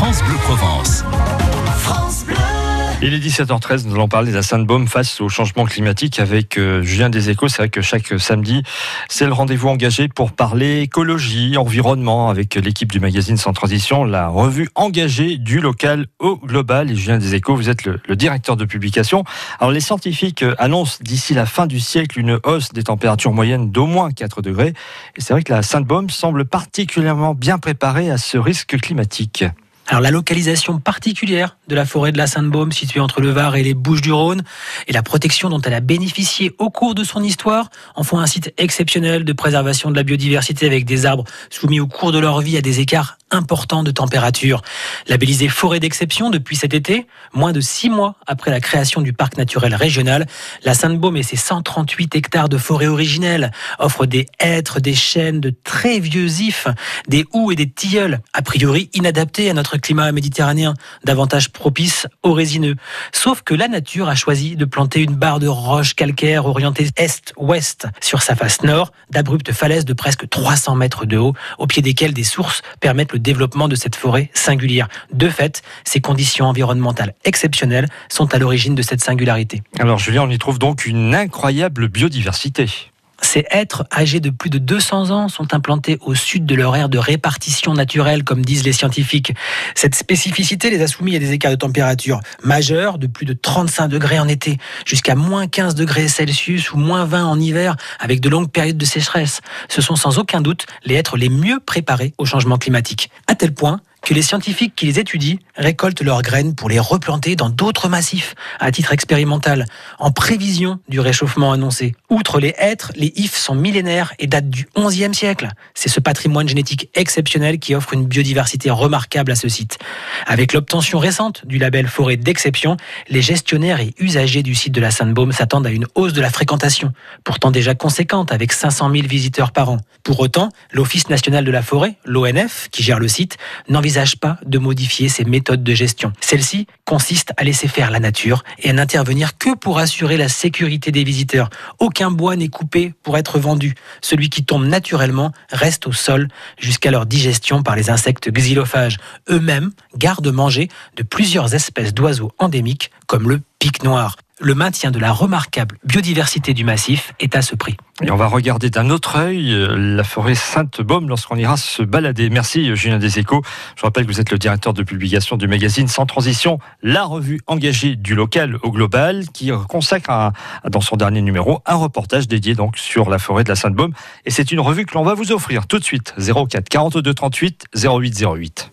France Bleu Provence. Il est 17h13, nous allons parler de la Sainte-Baume face au changement climatique avec euh, Julien Échos. C'est vrai que chaque samedi, c'est le rendez-vous engagé pour parler écologie, environnement avec l'équipe du magazine Sans Transition, la revue engagée du local au global. Et Julien Échos, vous êtes le, le, directeur de publication. Alors les scientifiques euh, annoncent d'ici la fin du siècle une hausse des températures moyennes d'au moins 4 degrés. Et c'est vrai que la Sainte-Baume semble particulièrement bien préparée à ce risque climatique. Alors la localisation particulière de la forêt de la Sainte-Baume située entre le Var et les Bouches-du-Rhône et la protection dont elle a bénéficié au cours de son histoire en font un site exceptionnel de préservation de la biodiversité avec des arbres soumis au cours de leur vie à des écarts importants de température. Labellisée forêt d'exception depuis cet été, moins de six mois après la création du parc naturel régional, la Sainte-Baume et ses 138 hectares de forêt originelle offrent des hêtres, des chênes de très vieux ifs, des houx et des tilleuls, a priori inadaptés à notre climat méditerranéen, davantage propice aux résineux. Sauf que la nature a choisi de planter une barre de roches calcaires orientée est-ouest sur sa face nord, d'abruptes falaises de presque 300 mètres de haut, au pied desquelles des sources permettent le développement de cette forêt singulière. De fait, ces conditions environnementales exceptionnelles sont à l'origine de cette singularité. Alors Julien, on y trouve donc une incroyable biodiversité. Ces êtres âgés de plus de 200 ans sont implantés au sud de leur aire de répartition naturelle, comme disent les scientifiques. Cette spécificité les a soumis à des écarts de température majeurs, de plus de 35 degrés en été, jusqu'à moins 15 degrés Celsius ou moins 20 en hiver, avec de longues périodes de sécheresse. Ce sont sans aucun doute les êtres les mieux préparés au changement climatique. À tel point que les scientifiques qui les étudient récoltent leurs graines pour les replanter dans d'autres massifs à titre expérimental, en prévision du réchauffement annoncé. Outre les hêtres, les ifs sont millénaires et datent du XIe siècle. C'est ce patrimoine génétique exceptionnel qui offre une biodiversité remarquable à ce site. Avec l'obtention récente du label forêt d'exception, les gestionnaires et usagers du site de la Sainte-Baume s'attendent à une hausse de la fréquentation, pourtant déjà conséquente avec 500 000 visiteurs par an. Pour autant, l'Office national de la forêt, l'ONF, qui gère le site, n'envisage pas de modifier ses méthodes de gestion. Celle-ci consiste à laisser faire la nature et à n'intervenir que pour assurer la sécurité des visiteurs. Aucun bois n'est coupé pour être vendu. Celui qui tombe naturellement reste au sol jusqu'à leur digestion par les insectes xylophages, eux-mêmes garde-manger de plusieurs espèces d'oiseaux endémiques comme le pic noir le maintien de la remarquable biodiversité du massif est à ce prix. Et on va regarder d'un autre œil euh, la forêt Sainte-Baume lorsqu'on ira se balader. Merci Julien Deséco. Je rappelle que vous êtes le directeur de publication du magazine Sans Transition, la revue engagée du local au global, qui consacre dans son dernier numéro un reportage dédié donc sur la forêt de la Sainte-Baume. Et c'est une revue que l'on va vous offrir tout de suite. 04 42 38 08 08.